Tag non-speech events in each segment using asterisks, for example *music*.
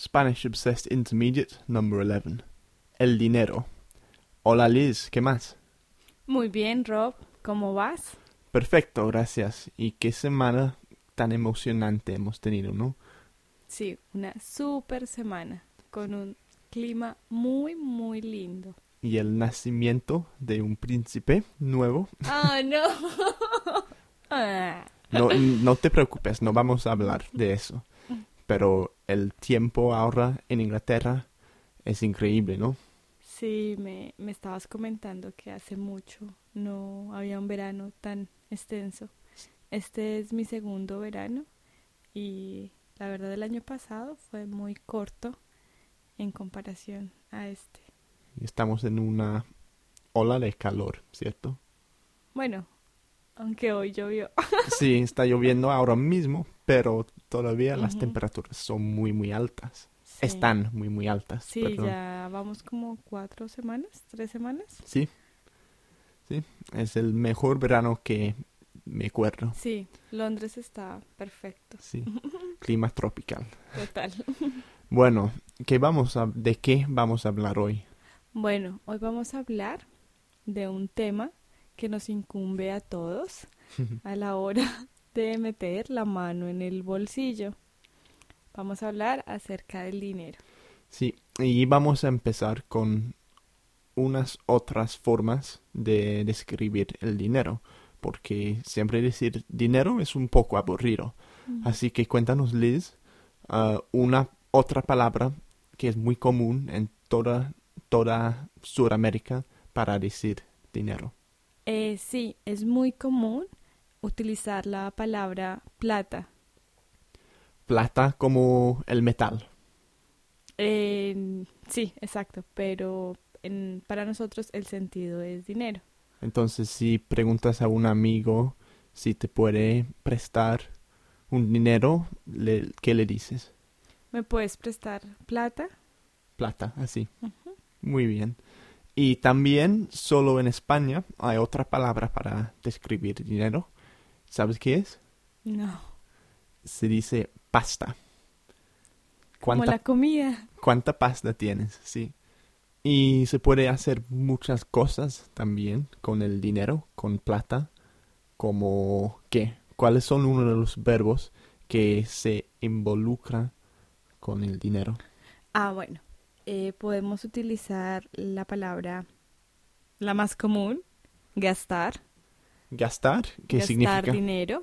Spanish Obsessed Intermediate Number 11. El dinero. Hola Liz, ¿qué más? Muy bien, Rob. ¿Cómo vas? Perfecto, gracias. ¿Y qué semana tan emocionante hemos tenido, no? Sí, una super semana con un clima muy, muy lindo. Y el nacimiento de un príncipe nuevo. ¡Ah, no! Ah. *laughs* No, no te preocupes, no vamos a hablar de eso. *laughs* Pero el tiempo ahora en Inglaterra es increíble, ¿no? Sí, me, me estabas comentando que hace mucho no había un verano tan extenso. Este es mi segundo verano y la verdad el año pasado fue muy corto en comparación a este. Y Estamos en una ola de calor, ¿cierto? Bueno, aunque hoy llovió. Sí, está lloviendo ahora mismo, pero todavía las temperaturas son muy, muy altas. Sí. Están muy, muy altas. Sí, perdón. ya vamos como cuatro semanas, tres semanas. Sí. Sí, es el mejor verano que me acuerdo. Sí, Londres está perfecto, Sí, *laughs* clima tropical. total. *laughs* Bueno, ¿qué vamos a, ¿de qué vamos a hablar hoy? Bueno, hoy vamos a hablar de un tema que nos incumbe a todos *laughs* a la hora de meter la mano en el bolsillo. Vamos a hablar acerca del dinero. Sí, y vamos a empezar con unas otras formas de describir el dinero, porque siempre decir dinero es un poco aburrido. Así que cuéntanos, Liz, ah, una otra palabra que es muy común en toda, toda Sudamérica para decir dinero. Eh, sí, es muy común utilizar la palabra plata. Plata como el metal. Eh, sí, exacto, pero en- para nosotros el sentido es dinero. Entonces, si preguntas a un amigo si te puede prestar un dinero, le- ¿qué le dices? ¿Me puedes prestar plata? Plata, así. Muy bien. Y también, solo en España, hay otra palabra para describir dinero. ¿Sabes qué es? No. Se dice pasta. Como ¿Cuánta, la comida. cuánta pasta tienes? Sí. Y se puede hacer muchas cosas también con el dinero, con plata. Como, ¿qué? ¿Cuáles son uno de los verbos que se involucran con el dinero? Ah, bueno. eh, podemos utilizar la palabra, la más común, gastar. Gastar, ¿qué gastar significa? dinero.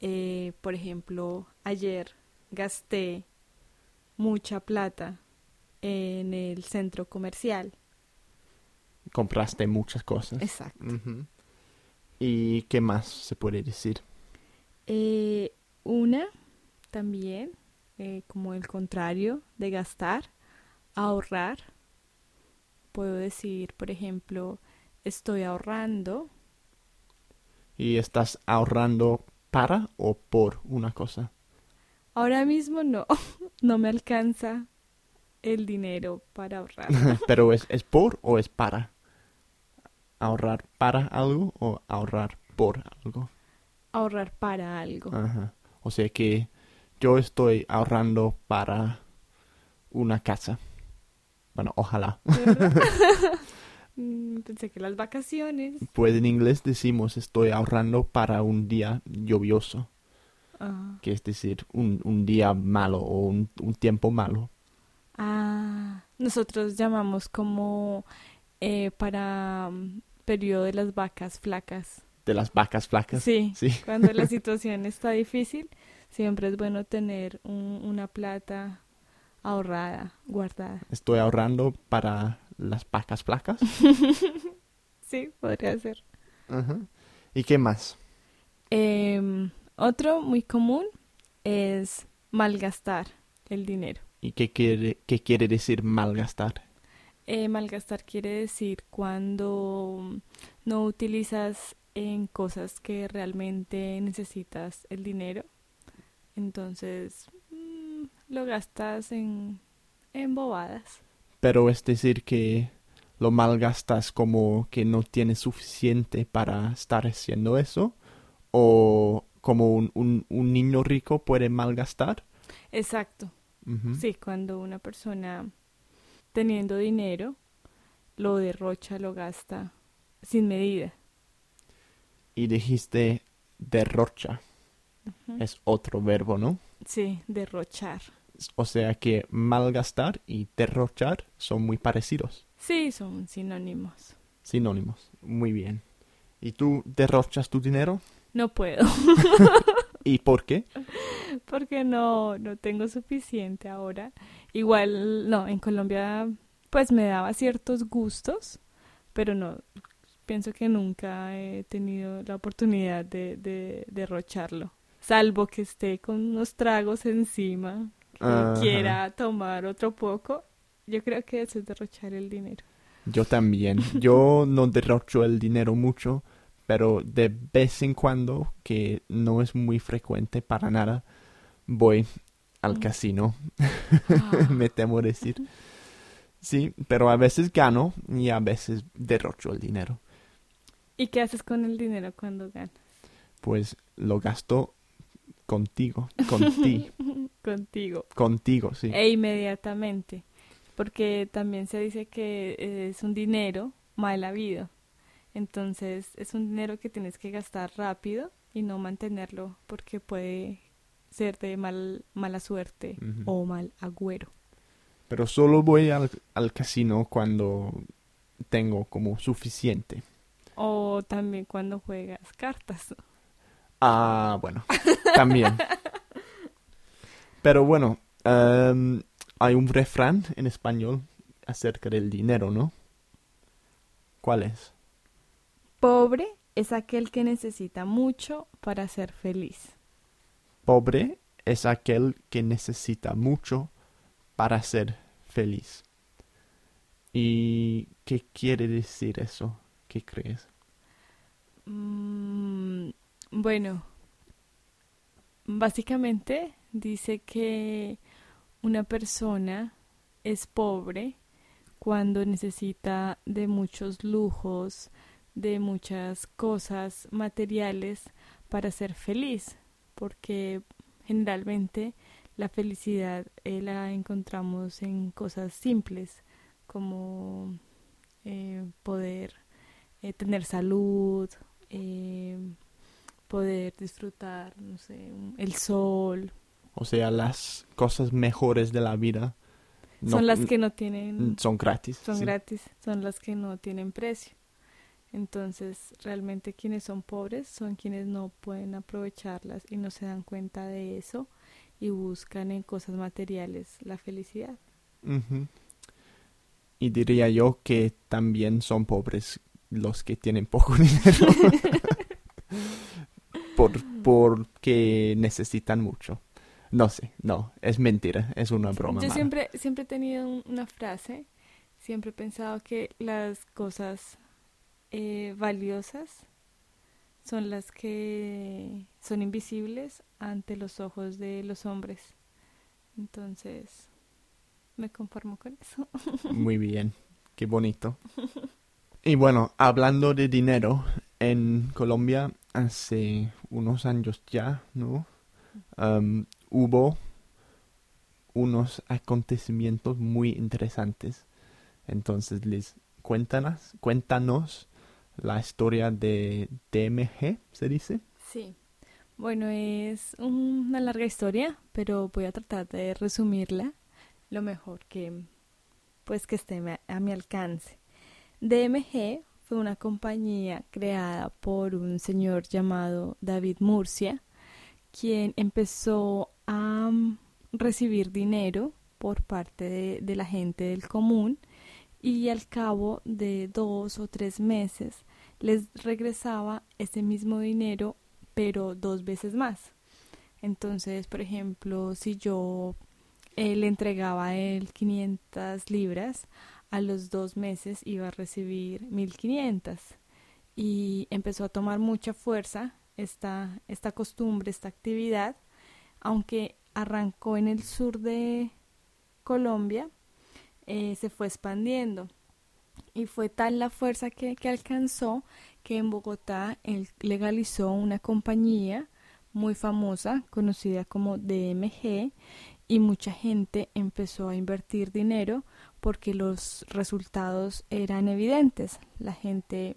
Eh, por ejemplo, ayer gasté mucha plata en el centro comercial. Compraste muchas cosas. Exacto. ¿Y qué más se puede decir? Eh, una también, eh, como el contrario de gastar, ahorrar. Puedo decir, por ejemplo, estoy ahorrando. ¿Y estás ahorrando para o por una cosa? Ahora mismo no, *laughs* no me alcanza el dinero para ahorrar. *laughs* *laughs* Pero es, es por o es para? ¿Ahorrar para algo o ahorrar por algo? ahorrar para algo. Ajá. O sea que yo estoy ahorrando para una casa. Bueno, ojalá. Mm, Pensé que las vacaciones. Pues en inglés decimos estoy ahorrando para un día lluvioso, Ah, que es decir, un, un día malo o un, un tiempo malo. Ah, nosotros llamamos como eh, para mm, periodo de las vacas flacas. De las vacas flacas. Sí, *laughs* Sí. cuando la *laughs* situación está difícil, siempre es bueno tener un- una plata ahorrada, guardada. Estoy ahorrando para las vacas flacas. *laughs* Sí, podría ser. Ajá. ¿Y qué más? Em, otro muy común es malgastar el dinero. ¿Y qué quiere, qué quiere decir malgastar? Eh, malgastar quiere decir cuando no utilizas en cosas que realmente necesitas el dinero. Entonces, mm, lo gastas en, en bobadas. Pero es decir que lo malgastas como que no tienes suficiente para estar haciendo eso. O como un, un, un niño rico puede malgastar. Exacto. Sí, cuando una persona teniendo dinero lo derrocha, lo gasta sin medida. Y dijiste derrocha. Es otro verbo, ¿no? Sí, derrochar. O sea que malgastar y derrochar son muy parecidos. Sí, son sinónimos. Sinónimos. Muy bien. ¿Y tú derrochas tu dinero? No puedo, *laughs* ¿Y por qué? *laughs* porque no, no tengo suficiente ahora. Igual, no, en Colombia pues me daba ciertos gustos, pero no, pienso que nunca he tenido la oportunidad de, de derrocharlo. Salvo que esté con unos tragos encima, Ajá. quiera tomar otro poco, yo creo que eso es derrochar el dinero. Yo también. Yo no derrocho el dinero mucho, pero de vez en cuando, que no es muy frecuente para nada, voy al Mm. casino, Ah, *laughs* me temo decir. Sí, pero a veces gano y a veces derrocho el dinero. ¿Y qué haces con el dinero cuando ganas? Pues lo gasto contigo, *laughs* contigo, Contigo. contigo, sí. E inmediatamente. Porque también se dice que es un dinero mal habido. Entonces es un dinero que tienes que gastar rápido y no mantenerlo porque puede ser de mal, mala suerte o mal agüero. Pero solo voy al, al casino cuando tengo como suficiente. O también cuando juegas cartas. Ah, bueno, también. Pero bueno, em, hay un refrán en español acerca del dinero, ¿no? ¿Cuál es? Pobre es aquel que necesita mucho para ser feliz. Pobre es aquel que necesita mucho para ser feliz. ¿Y qué quiere decir eso? ¿Qué crees? Mm, bueno, básicamente dice que una persona es pobre cuando necesita de muchos lujos, de muchas cosas materiales para ser feliz, porque generalmente la felicidad eh, la encontramos en cosas simples, como eh, poder eh, tener salud, poder disfrutar, no sé, el sol. O sea, las cosas mejores de la vida no- son las que no tienen, son gratis. son sí. gratis, son las que no tienen precio. Entonces, realmente quienes son pobres son quienes no pueden aprovecharlas y no se dan cuenta de eso y buscan en cosas materiales la felicidad. Y diría yo que también son pobres los que tienen poco *laughs* dinero. *laughs* Por, porque necesitan mucho. No sé, no, es mentira, es una broma. Yo mala. siempre, siempre he tenido un- una frase, siempre he pensado que las cosas eh, valiosas son las que son invisibles ante los ojos de los hombres. Entonces, me conformo con eso. *laughs* Muy bien, qué bonito. Y bueno, hablando de dinero, en Colombia hace unos años ya, ¿no? Hubo unos acontecimientos muy interesantes. Entonces, Liz, cuéntanos, cuéntanos la historia de DMG, ¿se dice? Sí. Bueno, es una larga historia, pero voy a tratar de resumirla lo mejor que pues que esté a mi alcance. DMG fue una compañía creada por un señor llamado David Murcia, quien empezó a mm, recibir dinero por parte de, la gente del común y al cabo de dos o tres meses les regresaba ese mismo dinero pero dos veces más. Entonces, por ejemplo, si yo eh, le entregaba a él 500 libras, a los dos meses iba a recibir 1500. Y empezó a tomar mucha fuerza esta, esta costumbre, esta actividad, aunque arrancó en el sur de Colombia, eh, se fue expandiendo. Y fue tal la fuerza que, que alcanzó que en Bogotá él legalizó una compañía muy famosa, conocida como DMG, y mucha gente empezó a invertir dinero porque los resultados eran evidentes. La gente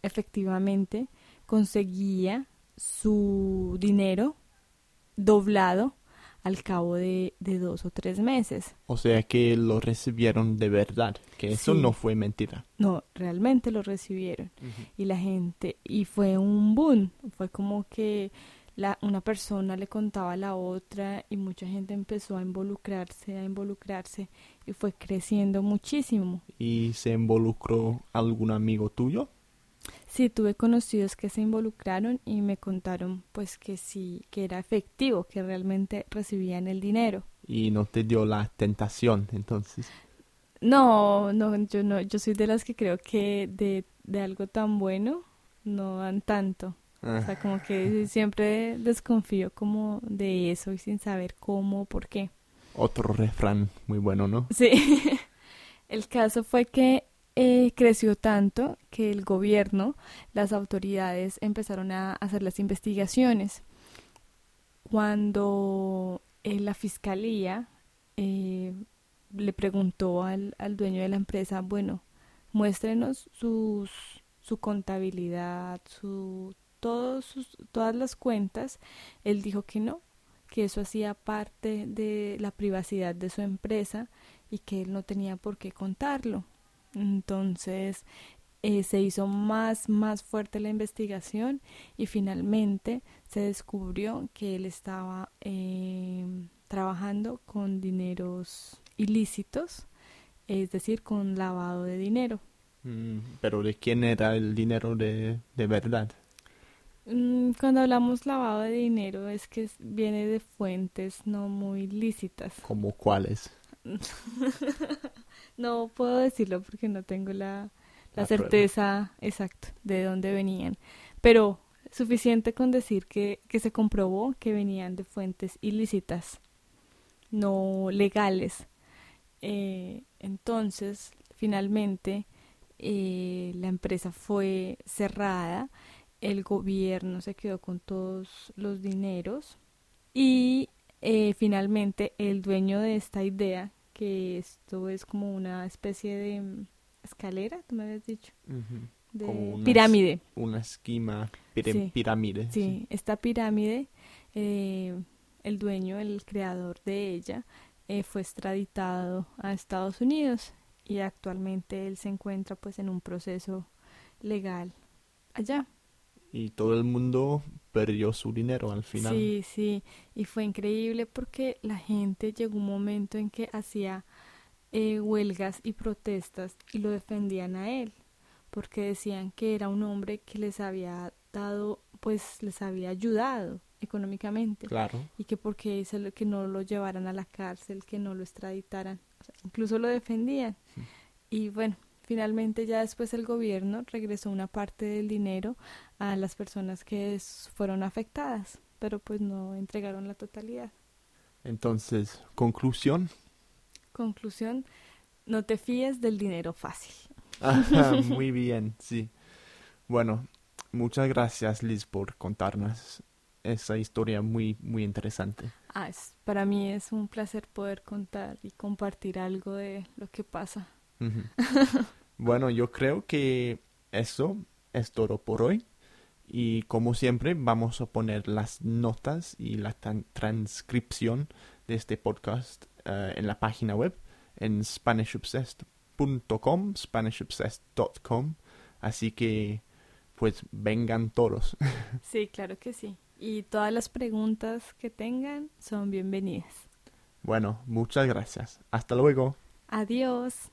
efectivamente conseguía su dinero doblado al cabo de, dos o tres meses. O sea que lo recibieron de verdad, que eso no fue mentira. No, realmente lo recibieron. Y la gente, y fue un boom, fue como que la, una persona le contaba a la otra y mucha gente empezó a involucrarse, a involucrarse y fue creciendo muchísimo. ¿Y se involucró algún amigo tuyo? Sí, tuve conocidos que se involucraron y me contaron pues que sí, que era efectivo, que realmente recibían el dinero. ¿Y no te dio la tentación entonces? No, no, yo no, yo soy de las que creo que de, de algo tan bueno no dan tanto. O sea, como que ah. siempre desconfío como de eso y sin saber cómo, por qué. Otro refrán muy bueno, ¿no? Sí. *laughs* El caso fue que eh, creció tanto que el gobierno, las autoridades empezaron a hacer las investigaciones. Cuando eh, la fiscalía eh, le preguntó al, al, dueño de la empresa, bueno, muéstrenos sus, su contabilidad, su, todos sus, todas las cuentas, él dijo que no, que eso hacía parte de la privacidad de su empresa y que él no tenía por qué contarlo. Entonces eh, se hizo más, más fuerte la investigación y finalmente se descubrió que él estaba eh, trabajando con dineros ilícitos, es decir, con lavado de dinero. Mm, pero ¿de quién era el dinero de, de verdad? Mm, cuando hablamos lavado de dinero es que viene de fuentes no muy lícitas. ¿Como cuáles? *laughs* no puedo decirlo porque no tengo la, la, certeza exacta de dónde venían. Pero suficiente con decir que, que se comprobó que venían de fuentes ilícitas, no legales. Eh, entonces, finalmente, eh, la empresa fue cerrada, el gobierno se quedó con todos los dineros y eh, finalmente el dueño de esta idea, que esto es como una especie de mm, escalera, tú me habías dicho, de pirámide. Una esquema pirámide. Sí, esta pirámide, eh, el dueño, el creador de ella, eh, fue extraditado a Estados Unidos y actualmente él se encuentra pues en un proceso legal allá y todo el mundo perdió su dinero al final. Sí, sí, y fue increíble porque la gente llegó un momento en que hacía eh, huelgas y protestas y lo defendían a él, porque decían que era un hombre que les había dado, pues les había ayudado económicamente. Claro. Y que porque que no lo llevaran a la cárcel, que no lo extraditaran, incluso lo defendían. Y bueno, Finalmente ya después el gobierno regresó una parte del dinero a las personas que fueron afectadas, pero pues no entregaron la totalidad. Entonces, conclusión. Conclusión, no te fíes del dinero fácil. *laughs* muy bien, sí. Bueno, muchas gracias Liz por contarnos esa historia muy, muy interesante. Ah, es, para mí es un placer poder contar y compartir algo de lo que pasa. *laughs* bueno, yo creo que eso es todo por hoy. Y como siempre, vamos a poner las notas y la transcripción de este podcast eh, en la página web en SpanishObsessed.com, SpanishObsessed.com. Así que, pues, vengan todos. *laughs* Sí, claro que sí. Y todas las preguntas que tengan son bienvenidas. Bueno, muchas gracias. Hasta luego. Adiós.